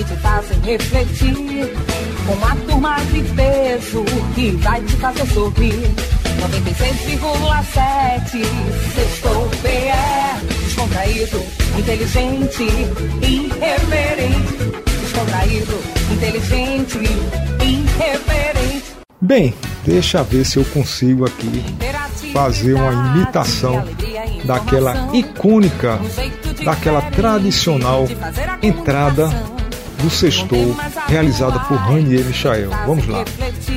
que te fazem refletir, com uma turma de peso que vai te fazer sorrir. 96,7 Sextou PE Descontraído, inteligente, irreverente. Descontraído, inteligente, irreverente. Bem, deixa ver se eu consigo aqui fazer uma imitação daquela icônica, daquela tradicional entrada do Sextou, realizada por Ranier Michael. Vamos lá.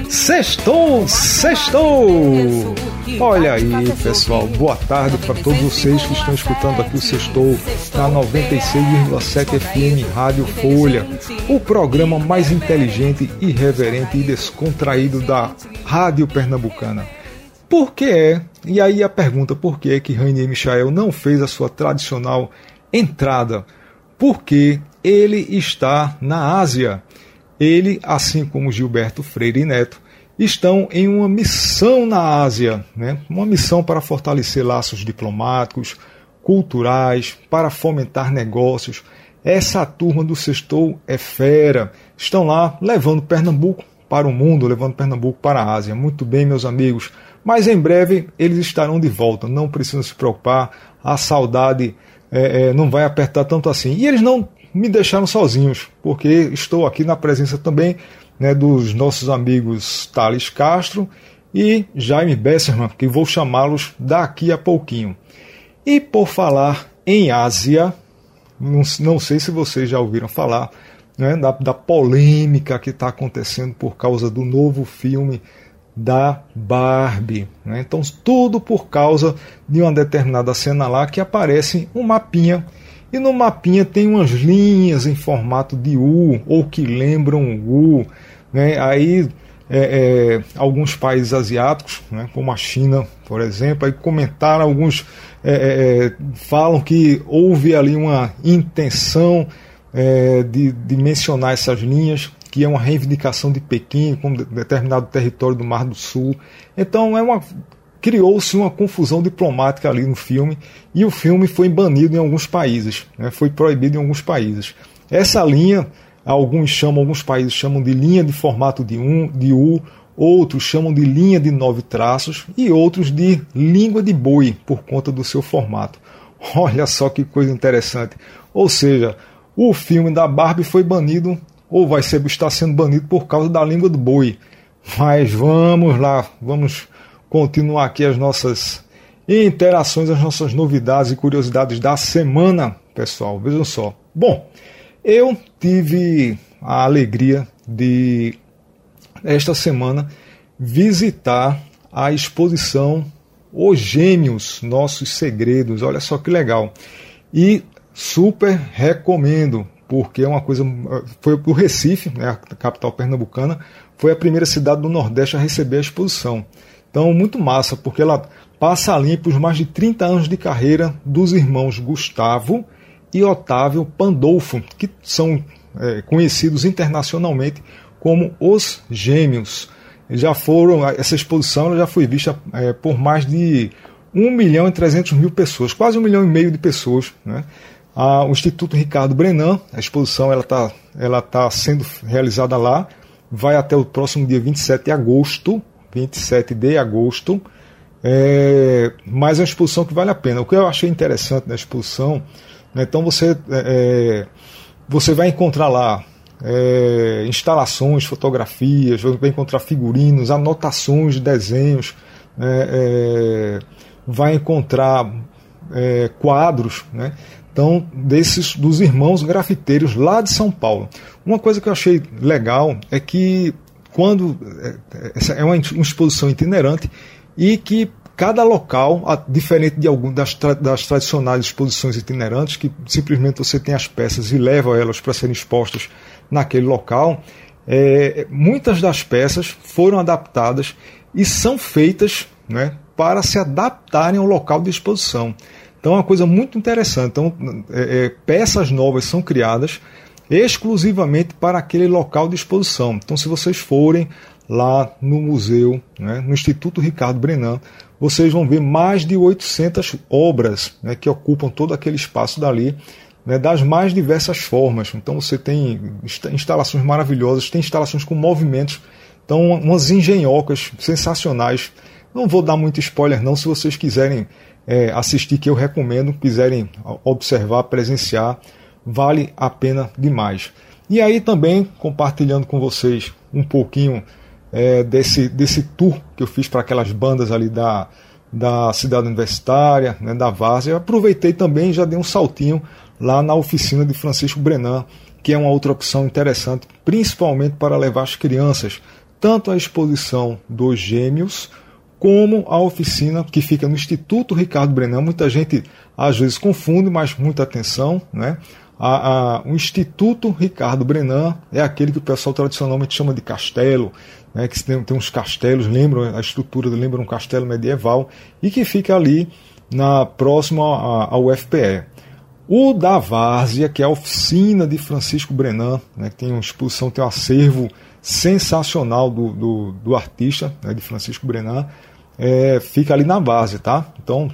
Sextou! Sextou! Olha aí, pessoal. Boa tarde para todos vocês que estão escutando aqui o Sextou na 96,7 FM Rádio Folha, o programa mais inteligente, irreverente e descontraído da Rádio Pernambucana. Por que é? E aí a pergunta, por que é que Rainier Michael não fez a sua tradicional entrada? Porque ele está na Ásia. Ele, assim como Gilberto Freire Neto, estão em uma missão na Ásia, né? uma missão para fortalecer laços diplomáticos, culturais, para fomentar negócios. Essa turma do Sextou é fera. Estão lá levando Pernambuco para o mundo, levando Pernambuco para a Ásia. Muito bem, meus amigos. Mas em breve eles estarão de volta. Não precisam se preocupar. A saudade é, é, não vai apertar tanto assim. E eles não me deixaram sozinhos, porque estou aqui na presença também né, dos nossos amigos Thales Castro e Jaime Besserman, que vou chamá-los daqui a pouquinho. E por falar em Ásia, não, não sei se vocês já ouviram falar né, da, da polêmica que está acontecendo por causa do novo filme da Barbie. Né? Então, tudo por causa de uma determinada cena lá que aparece um mapinha e no mapinha tem umas linhas em formato de U, ou que lembram U. Né? Aí é, é, alguns países asiáticos, né, como a China, por exemplo, aí comentaram alguns é, é, é falam que houve ali uma intenção é, de, de, mencionar essas linhas, que é uma reivindicação de Pequim como determinado território do Mar do Sul. Então é uma criou-se uma confusão diplomática ali no filme e o filme foi banido em alguns países, né, foi proibido em alguns países. Essa linha, alguns chamam, alguns países chamam de linha de formato de, um, de U, outros chamam de linha de nove traços e outros de língua de boi por conta do seu formato. Olha só que coisa interessante. Ou seja, o filme da Barbie foi banido ou vai ser está sendo banido por causa da língua do boi. Mas vamos lá, vamos continuar aqui as nossas interações, as nossas novidades e curiosidades da semana, pessoal. Vejam só. Bom, eu tive a alegria de, esta semana, visitar a exposição Os Gêmeos, Nossos Segredos. Olha só que legal. E super recomendo, porque é uma coisa. Foi o Recife, né, a capital pernambucana, foi a primeira cidade do Nordeste a receber a exposição. Então, muito massa, porque ela passa a limpo os mais de 30 anos de carreira dos irmãos Gustavo e Otávio Pandolfo, que são é, conhecidos internacionalmente como os Gêmeos. Já foram, essa exposição já foi vista é, por mais de 1 milhão e 300 mil pessoas, quase 1 milhão e meio de pessoas. Né? o Instituto Ricardo Brenan, a exposição ela está ela tá sendo realizada lá, vai até o próximo dia 27 de agosto, 27 de agosto. É, mas é uma exposição que vale a pena. O que eu achei interessante na exposição, né, então você, é, é, você vai encontrar lá é, instalações, fotografias, vai encontrar figurinos, anotações de desenhos, né, é, vai encontrar é, quadros, né? Então, desses dos irmãos grafiteiros lá de São Paulo. Uma coisa que eu achei legal é que quando é, essa é uma exposição itinerante e que cada local, diferente de algum das, das tradicionais exposições itinerantes, que simplesmente você tem as peças e leva elas para serem expostas naquele local, é, muitas das peças foram adaptadas e são feitas né, para se adaptarem ao local de exposição. Então é uma coisa muito interessante. Então, é, é, peças novas são criadas exclusivamente para aquele local de exposição. Então, se vocês forem lá no museu, né, no Instituto Ricardo Brenan, vocês vão ver mais de 800 obras né, que ocupam todo aquele espaço dali, né, das mais diversas formas. Então, você tem instalações maravilhosas, tem instalações com movimentos, então, umas engenhocas sensacionais. Não vou dar muito spoiler, não, se vocês quiserem é, assistir, que eu recomendo, quiserem observar, presenciar, vale a pena demais. E aí também compartilhando com vocês um pouquinho é, desse, desse tour que eu fiz para aquelas bandas ali da, da cidade universitária, né, da Várzea. Aproveitei também já dei um saltinho lá na oficina de Francisco Brenan, que é uma outra opção interessante, principalmente para levar as crianças tanto à exposição dos gêmeos como a oficina que fica no Instituto Ricardo Brenan. Muita gente às vezes confunde, mas muita atenção. Né? A, a, o Instituto Ricardo Brenan é aquele que o pessoal tradicionalmente chama de castelo, né? que tem, tem uns castelos, lembram a estrutura, lembra um castelo medieval, e que fica ali na próxima ao UFPE. O da Várzea, que é a oficina de Francisco Brenan, né, que tem uma exposição, tem um acervo sensacional do, do, do artista, né, de Francisco Brenan, é, fica ali na base, tá? Então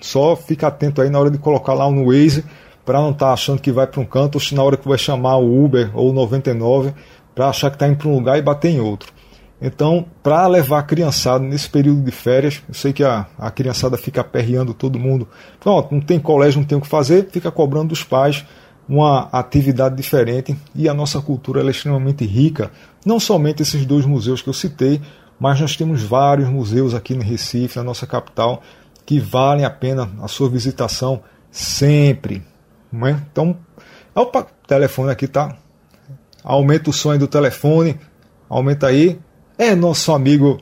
só fica atento aí na hora de colocar lá no Waze para não estar tá achando que vai para um canto ou na hora que vai chamar o Uber ou o 99 para achar que está indo para um lugar e bater em outro. Então, para levar a criançada nesse período de férias, eu sei que a, a criançada fica aperreando todo mundo. Pronto, não tem colégio, não tem o que fazer, fica cobrando dos pais uma atividade diferente e a nossa cultura é extremamente rica. Não somente esses dois museus que eu citei, mas nós temos vários museus aqui no Recife, na nossa capital, que valem a pena a sua visitação sempre. Não é? Então, opa, o telefone aqui tá. Aumenta o som do telefone, aumenta aí. É nosso amigo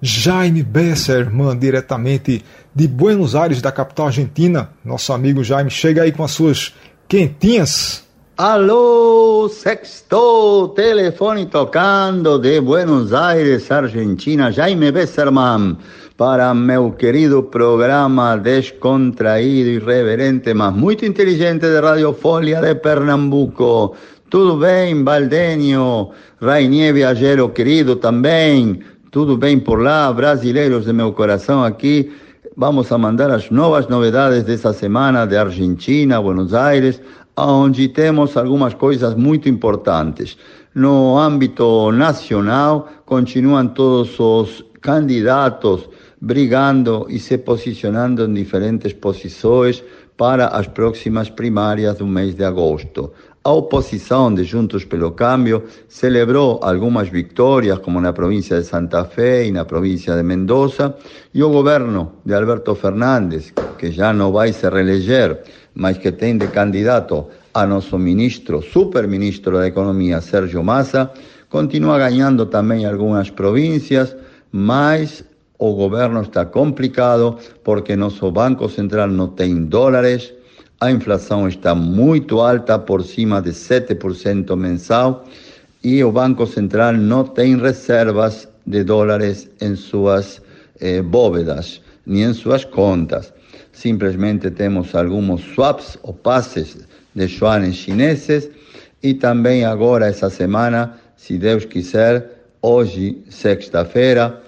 Jaime Besserman, diretamente de Buenos Aires, da capital argentina. Nosso amigo Jaime, chega aí com as suas quentinhas. Aló, sexto teléfono tocando de Buenos Aires, Argentina, Jaime Besserman, para meu querido programa descontraído, irreverente, mas muito inteligente de Radio Folia de Pernambuco. Tudo bem, Valdenio, Rainier Viajero querido também, tudo bem por lá, brasileiros de meu coração aqui. Vamos a mandar as novas novidades dessa semana de Argentina, Buenos Aires, onde temos algumas coisas muito importantes. No âmbito nacional, continuam todos os candidatos brigando e se posicionando em diferentes posições para as próximas primárias do mês de agosto. A oposição de Juntos pelo Cambio celebrou algumas vitórias, como na província de Santa Fé e na província de Mendoza, e o governo de Alberto Fernandes, que já não vai se reeleger, mas que tem de candidato a nosso ministro, superministro da Economia, Sérgio Massa, continua ganhando também algumas províncias, mas o governo está complicado porque nosso Banco Central não tem dólares, a inflação está muito alta, por cima de 7% mensal, e o Banco Central não tem reservas de dólares em suas eh, bóvedas, nem em suas contas simplesmente temos alguns swaps ou passes de yuanes chineses e também agora essa semana, se Deus quiser, hoje, sexta-feira,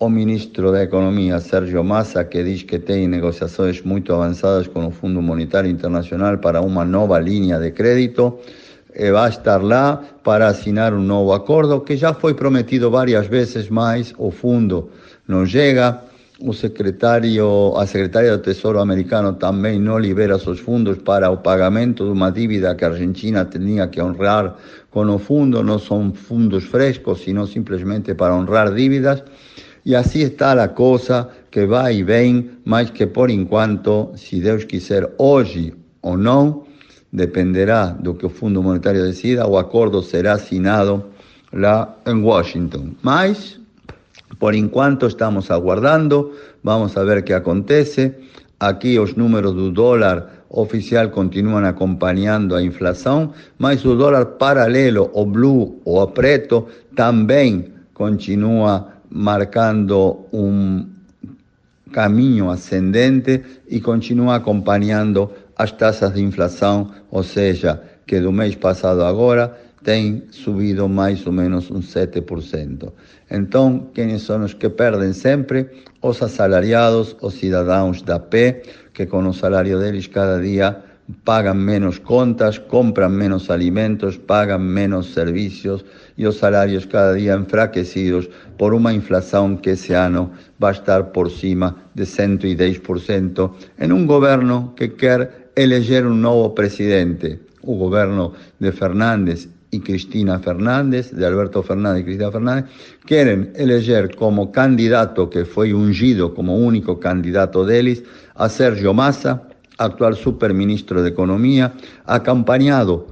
o ministro da Economia, Sérgio Massa, que diz que tem negociações muito avançadas com o Fundo Monetário Internacional para uma nova linha de crédito, eh, vai estar lá para assinar um novo acordo que já foi prometido várias vezes, mas o fundo não chega o secretário, a secretaria do Tesouro americano também não libera seus fundos para o pagamento de uma dívida que a Argentina tinha que honrar com o fundo, não são fundos frescos, sino simplesmente para honrar dívidas. E assim está a coisa que vai e vem, mas que por enquanto, se Deus quiser, hoje ou não, dependerá do que o Fundo Monetário decida, o acordo será assinado lá em Washington. Mas por enquanto estamos aguardando, vamos a ver qué acontece. Aquí los números del dólar oficial continuam acompanhando a inflação, mas o dólar paralelo, o blue ou a preto, também continua marcando um caminho ascendente e continua acompanhando as taxas de inflação, ou seja, que do mês passado agora tem subido mais ou menos um 7%. Então, quem são os que perdem sempre? Os assalariados, os cidadãos da pé, que com o salário deles cada dia pagam menos contas, compram menos alimentos, pagam menos serviços e os salários cada dia enfraquecidos por uma inflação que esse ano vai estar por cima de 110% em um governo que quer eleger um novo presidente. O governo de Fernandes y Cristina Fernández, de Alberto Fernández y Cristina Fernández, quieren eleger como candidato que fue ungido como único candidato de ellos a Sergio Massa, actual superministro de Economía, acompañado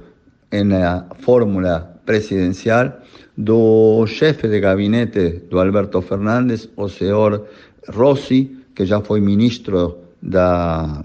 en la fórmula presidencial do jefe de gabinete de Alberto Fernández, o señor Rossi, que ya fue ministro da,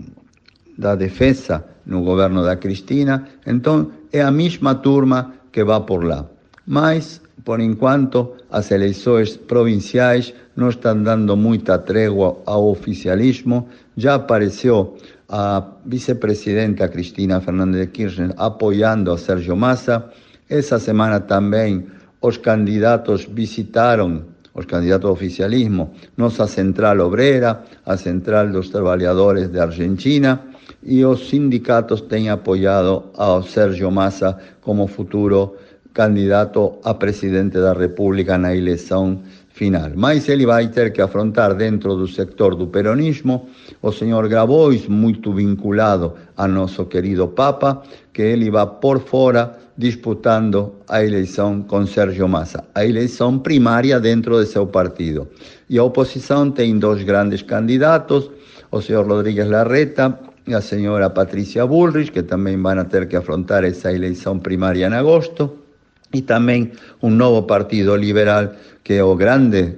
da Defesa no governo da Cristina. Então, é a mesma turma que vai por lá. Mas, por enquanto, as eleições provinciais não estão dando muita trégua ao oficialismo. Já apareceu a vice-presidenta Cristina Fernandes de Kirchner apoiando a Sérgio Massa. Essa semana também os candidatos visitaram, os candidatos ao oficialismo, nossa central obrera, a central dos trabalhadores de Argentina y los sindicatos têm apoyado a Sergio Massa como futuro candidato a presidente da República na eleição final. Mas ele vai ter que afrontar dentro do sector do peronismo o senhor Grabois, muito vinculado a nosso querido Papa, que ele vai por fora disputando a eleição com Sérgio Massa, a eleição primária dentro de seu partido. E a oposição tem dois grandes candidatos, o senhor Rodríguez Larreta la señora Patricia Bullrich, que también van a tener que afrontar esa elección primaria en agosto, e também um novo partido liberal que é o grande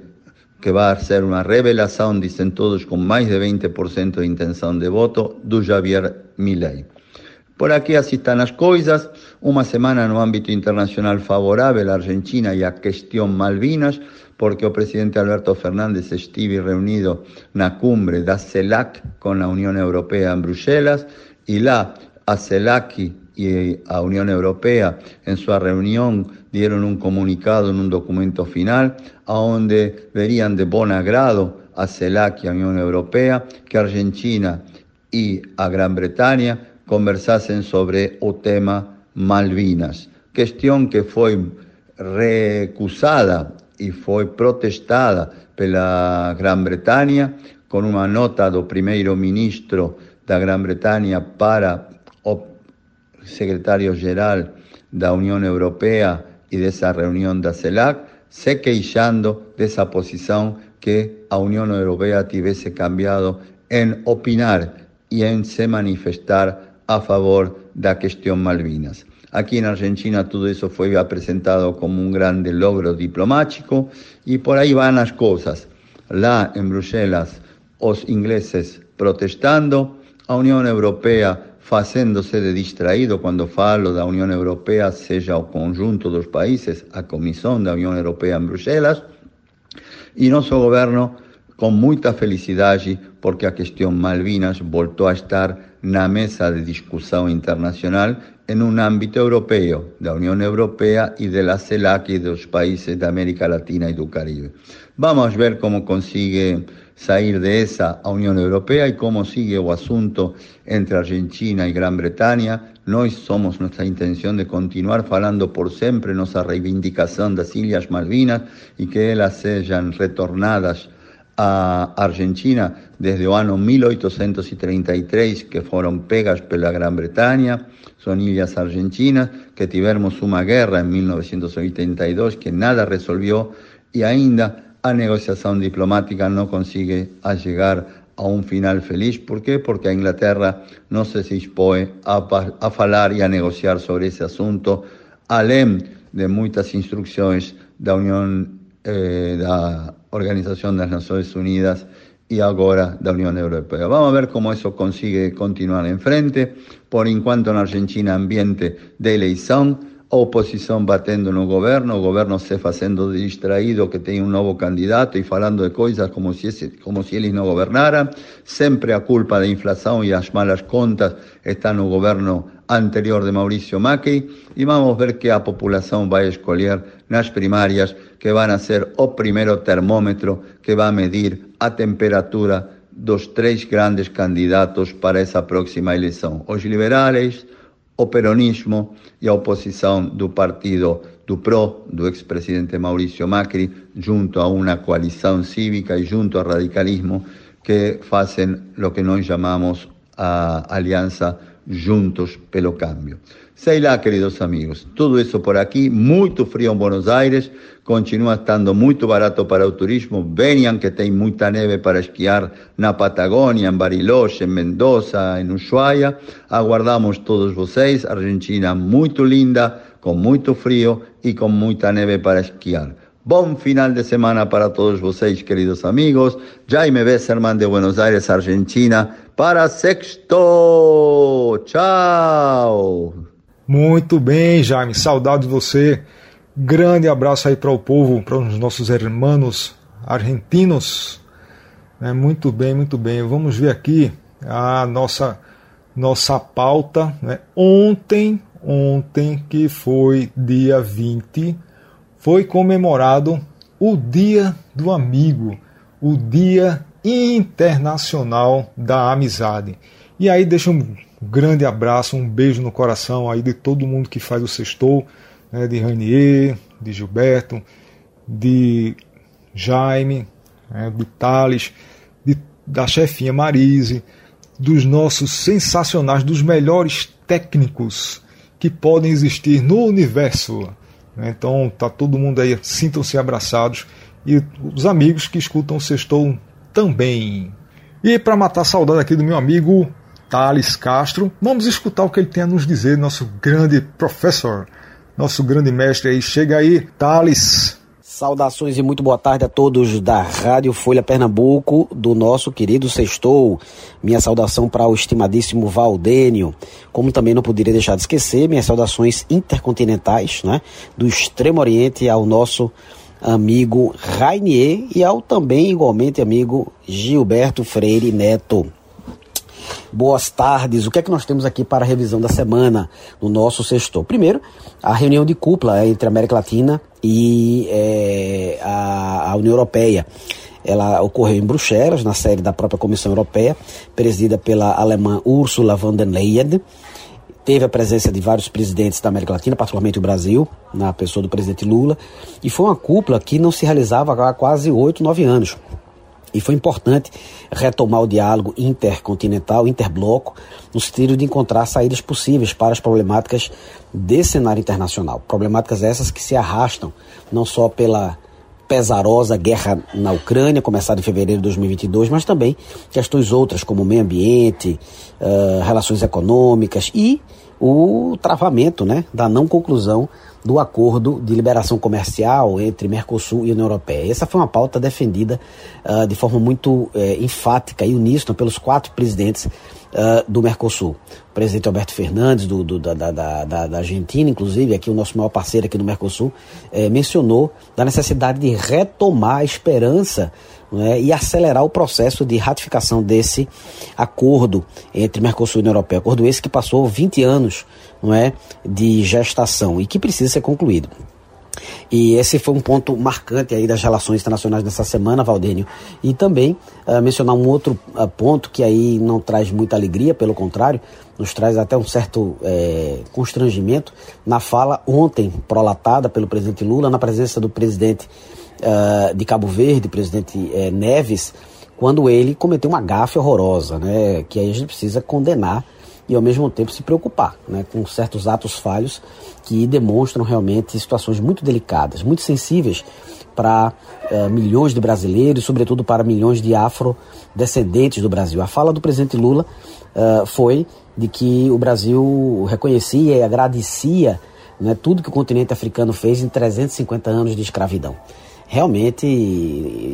que vai ser uma revelação, dizem todos, com mais de 20% de intenção de voto, do Javier Milei. Por aqui assim estão as coisas, uma semana no âmbito internacional favorável à Argentina e à questão Malvinas, porque o presidente Alberto Fernández estive reunido na cumbre da CELAC com a União Europeia em Bruxelas, e lá a CELAC y a Unión Europea. En su reunión dieron un comunicado en un documento final a donde verían de buen agrado a CELAC y a Unión Europea que Argentina y a Gran Bretaña conversasen sobre el tema Malvinas, cuestión que fue recusada y fue protestada pela Gran Bretaña con una nota do primeiro ministro da Gran Bretaña para o secretario-geral da Unión Europea y de esa reunión da CELAC, se queixando dessa posição que a Unión Europea tivesse cambiado en opinar y en se manifestar a favor da questão Malvinas. Aquí en Argentina todo eso fue presentado como un grande logro diplomático y por ahí van las cosas. Lá en Bruselas, los ingleses protestando, a Unión Europea facéndose de distraído cuando falo da Unión Europea, seja o conjunto dos países, a Comisión da Unión Europea en Bruselas, y nuestro gobierno con mucha felicidade porque a questão Malvinas voltou a estar na mesa de discussão internacional en un ámbito europeo, de la Unión Europea y de la CELAC y de los países de América Latina y del Caribe. Vamos a ver cómo consigue salir de esa a Unión Europea y cómo sigue el asunto entre Argentina y Gran Bretaña. Nós somos nuestra intención de continuar falando por siempre nuestra reivindicación de las Islas Malvinas y que ellas sean retornadas a Argentina desde el año 1833 que fueron pegas por la Gran Bretaña, son islas argentinas que tuvimos una guerra en 1982 que nada resolvió y ainda a negociación diplomática no consigue a llegar a un final feliz. ¿Por qué? Porque a Inglaterra no se dispone a, a falar y a negociar sobre ese asunto, além de muchas instrucciones de la Unión, eh, de la Organización de las Naciones Unidas e agora da União Europeia. Vamos ver como isso consegue continuar em frente. Por enquanto, na Argentina, ambiente de eleição, a oposição batendo no governo, o governo se fazendo distraído que tem um novo candidato e falando de coisas como se, esse, como se eles não governaram. Sempre a culpa da inflação e as malas contas está no governo anterior de Maurício Macri e vamos ver que a população vai escolher nas primárias que a ser o primeiro termômetro que vai medir a temperatura dos três grandes candidatos para essa próxima eleição: os liberais, o peronismo e a oposição do partido do PRO, do ex-presidente Macri, junto a uma coalição cívica e junto ao radicalismo que fazem o que nós chamamos a Juntos pelo Cambio. Sei lá, queridos amigos, tudo isso por aqui, muito frio em Buenos Aires, continua estando muito barato para o turismo. Venham que tem muita neve para esquiar na Patagônia, em Bariloche, em Mendoza, em Ushuaia. Aguardamos todos vocês. Argentina muito linda, com muito frio e com muita neve para esquiar. Bom final de semana para todos vocês, queridos amigos. Jaime Besserman de Buenos Aires, Argentina, para Sexto. Tchau. Muito bem, Jaime, saudade de você. Grande abraço aí para o povo, para os nossos irmãos argentinos. É, muito bem, muito bem. Vamos ver aqui a nossa nossa pauta. Né? Ontem, ontem que foi dia 20, foi comemorado o Dia do Amigo, o Dia Internacional da Amizade. E aí deixa um grande abraço, um beijo no coração aí de todo mundo que faz o sextou, né, de Rainier, de Gilberto, de Jaime, né, de Thales, de, da chefinha Marise, dos nossos sensacionais, dos melhores técnicos que podem existir no universo. Né. Então tá todo mundo aí, sintam-se abraçados e os amigos que escutam o Sextou também. E para matar a saudade aqui do meu amigo Thales Castro. Vamos escutar o que ele tem a nos dizer, nosso grande professor, nosso grande mestre aí. Chega aí, Thales. Saudações e muito boa tarde a todos da Rádio Folha Pernambuco, do nosso querido Sextou. Minha saudação para o estimadíssimo Valdênio. Como também não poderia deixar de esquecer, minhas saudações intercontinentais, né? Do Extremo Oriente ao nosso amigo Rainier e ao também igualmente amigo Gilberto Freire Neto. Boas tardes. O que é que nós temos aqui para a revisão da semana no nosso sextor? Primeiro, a reunião de cúpula entre a América Latina e é, a, a União Europeia. Ela ocorreu em Bruxelas, na sede da própria Comissão Europeia, presidida pela alemã Ursula von der Leyen. Teve a presença de vários presidentes da América Latina, particularmente o Brasil, na pessoa do presidente Lula. E foi uma cúpula que não se realizava há quase oito, nove anos. E foi importante retomar o diálogo intercontinental, interbloco, no sentido de encontrar saídas possíveis para as problemáticas desse cenário internacional. Problemáticas essas que se arrastam não só pela pesarosa guerra na Ucrânia, começada em fevereiro de 2022, mas também questões outras, como meio ambiente, uh, relações econômicas e o travamento né, da não conclusão do acordo de liberação comercial entre Mercosul e União Europeia. Essa foi uma pauta defendida uh, de forma muito uh, enfática e uníssona pelos quatro presidentes uh, do Mercosul. O presidente Alberto Fernandes, do, do da, da, da, da, Argentina, inclusive, aqui o nosso maior parceiro aqui no Mercosul, eh, mencionou da necessidade de retomar a esperança né, e acelerar o processo de ratificação desse acordo entre Mercosul e União Europeia. Acordo esse que passou 20 anos não é, de gestação e que precisa ser concluído. E esse foi um ponto marcante aí das relações internacionais nessa semana, Valdênio. E também uh, mencionar um outro uh, ponto que aí não traz muita alegria, pelo contrário, nos traz até um certo é, constrangimento na fala ontem prolatada pelo presidente Lula, na presença do presidente uh, de Cabo Verde, presidente uh, Neves, quando ele cometeu uma gafe horrorosa, né, que aí a gente precisa condenar e ao mesmo tempo se preocupar né, com certos atos falhos que demonstram realmente situações muito delicadas, muito sensíveis para uh, milhões de brasileiros, sobretudo para milhões de afrodescendentes do Brasil. A fala do presidente Lula uh, foi de que o Brasil reconhecia e agradecia né, tudo que o continente africano fez em 350 anos de escravidão realmente,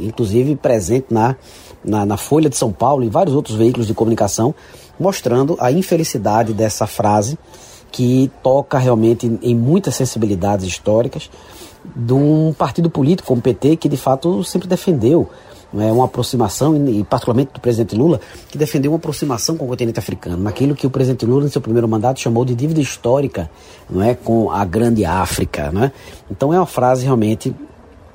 inclusive presente na na, na Folha de São Paulo e vários outros veículos de comunicação, mostrando a infelicidade dessa frase que toca realmente em, muitas sensibilidades históricas de um partido político como o PT que de fato sempre defendeu é, uma aproximação, e particularmente do presidente Lula, que defendeu uma aproximação com o continente africano, naquilo que o presidente Lula, no seu primeiro mandato, chamou de dívida histórica não é, com a grande África. Não é? Então é uma frase realmente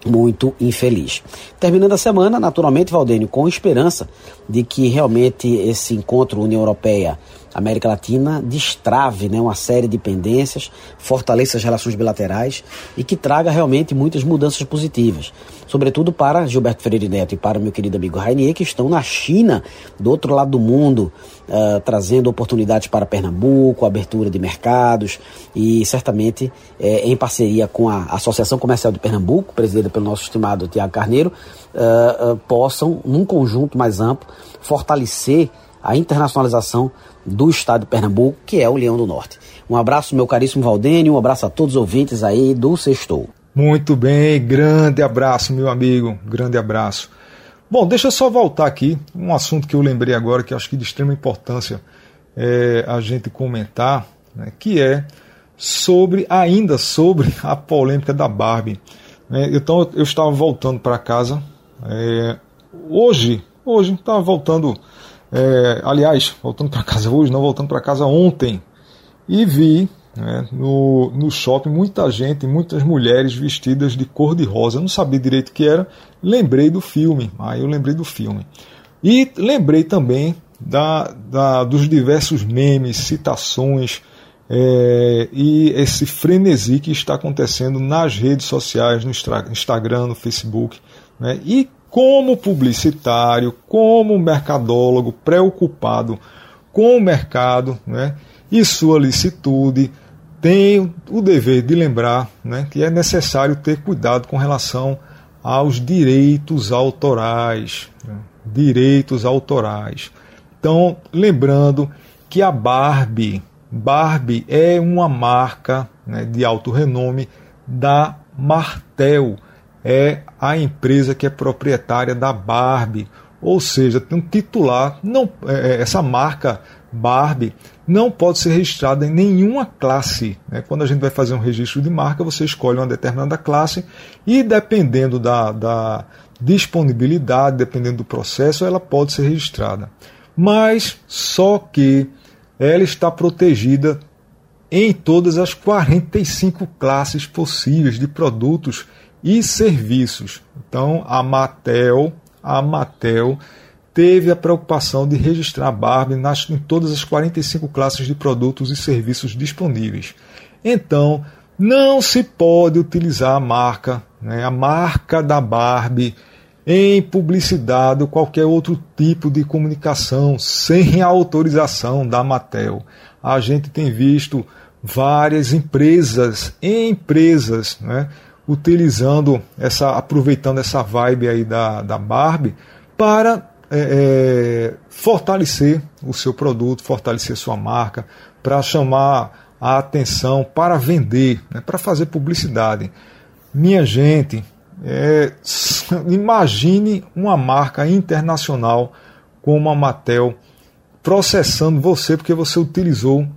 muito infeliz. Terminando a semana, naturalmente, Valdênio, com esperança de que realmente esse encontro União Europeia América Latina destrave né, uma série de pendências, fortaleça as relações bilaterais e que traga realmente muitas mudanças positivas. Sobretudo para Gilberto Freire Neto e para o meu querido amigo Rainier, que estão na China, do outro lado do mundo, uh, trazendo oportunidades para Pernambuco, abertura de mercados e certamente eh, em parceria com a Associação Comercial de Pernambuco, presidida pelo nosso estimado Tiago Carneiro, uh, uh, possam, num conjunto mais amplo, fortalecer a internacionalização do estado de Pernambuco, que é o Leão do Norte. Um abraço, meu caríssimo Valdênio, um abraço a todos os ouvintes aí do Sextou. Muito bem, grande abraço, meu amigo, grande abraço. Bom, deixa eu só voltar aqui, um assunto que eu lembrei agora, que acho que de extrema importância é, a gente comentar, né, que é sobre, ainda sobre a polêmica da Barbie. Né, então eu estava voltando para casa, é, hoje, hoje, estava voltando é, aliás, voltando para casa hoje, não voltando para casa ontem, e vi né, no, no shopping muita gente, muitas mulheres vestidas de cor de rosa. Eu não sabia direito o que era, lembrei do filme. Aí eu lembrei do filme. E lembrei também da, da dos diversos memes, citações é, e esse frenesi que está acontecendo nas redes sociais, no Instagram, no Facebook. Né, e como publicitário, como mercadólogo preocupado com o mercado né, e sua licitude, tem o dever de lembrar né, que é necessário ter cuidado com relação aos direitos autorais. Né, direitos autorais. Então, lembrando que a Barbie, Barbie é uma marca né, de alto renome da Martel é a empresa que é proprietária da Barbie, ou seja, tem um titular. Não, é, é, essa marca Barbie não pode ser registrada em nenhuma classe. Né? Quando a gente vai fazer um registro de marca, você escolhe uma determinada classe e, dependendo da, da disponibilidade, dependendo do processo, ela pode ser registrada. Mas só que ela está protegida em todas as 45 classes possíveis de produtos e serviços. Então, a Matel, a Matel teve a preocupação de registrar a Barbie nas, em todas as 45 classes de produtos e serviços disponíveis. Então, não se pode utilizar a marca, né, a marca da Barbie em publicidade ou qualquer outro tipo de comunicação sem a autorização da Matel. A gente tem visto várias empresas, empresas, né, utilizando essa, aproveitando essa vibe aí da, da Barbie para é, é, fortalecer o seu produto, fortalecer sua marca, para chamar a atenção, para vender, né, para fazer publicidade. Minha gente, é, imagine uma marca internacional como a Mattel processando você porque você utilizou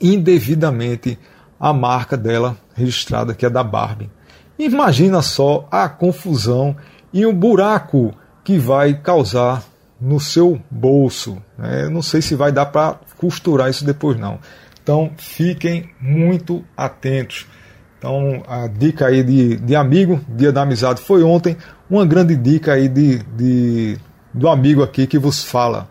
indevidamente a marca dela registrada, que é da Barbie. Imagina só a confusão e o buraco que vai causar no seu bolso. Né? Não sei se vai dar para costurar isso depois não. Então fiquem muito atentos. Então a dica aí de, de amigo, dia da amizade foi ontem. Uma grande dica aí de, de do amigo aqui que vos fala.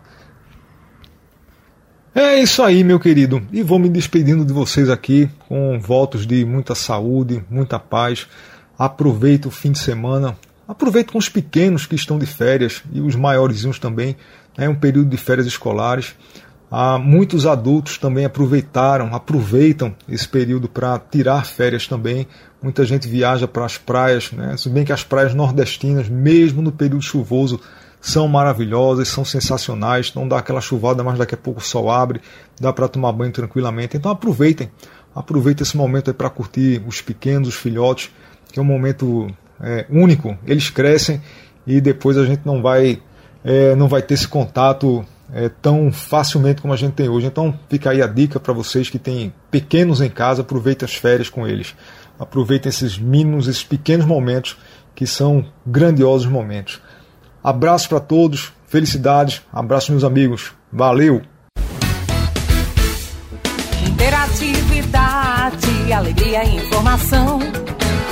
É isso aí, meu querido. E vou me despedindo de vocês aqui com votos de muita saúde, muita paz aproveita o fim de semana, aproveita com os pequenos que estão de férias e os maiorzinhos também. É um período de férias escolares. Ah, muitos adultos também aproveitaram, aproveitam esse período para tirar férias também. Muita gente viaja para as praias, né? se bem que as praias nordestinas, mesmo no período chuvoso, são maravilhosas, são sensacionais. Não dá aquela chuvada, mas daqui a pouco o sol abre, dá para tomar banho tranquilamente. Então aproveitem, aproveitem esse momento para curtir os pequenos, os filhotes que é um momento é, único. Eles crescem e depois a gente não vai é, não vai ter esse contato é, tão facilmente como a gente tem hoje. Então fica aí a dica para vocês que têm pequenos em casa, aproveitem as férias com eles. Aproveitem esses mínimos, esses pequenos momentos que são grandiosos momentos. Abraço para todos, felicidades, abraço meus amigos, valeu! Interatividade, alegria e informação,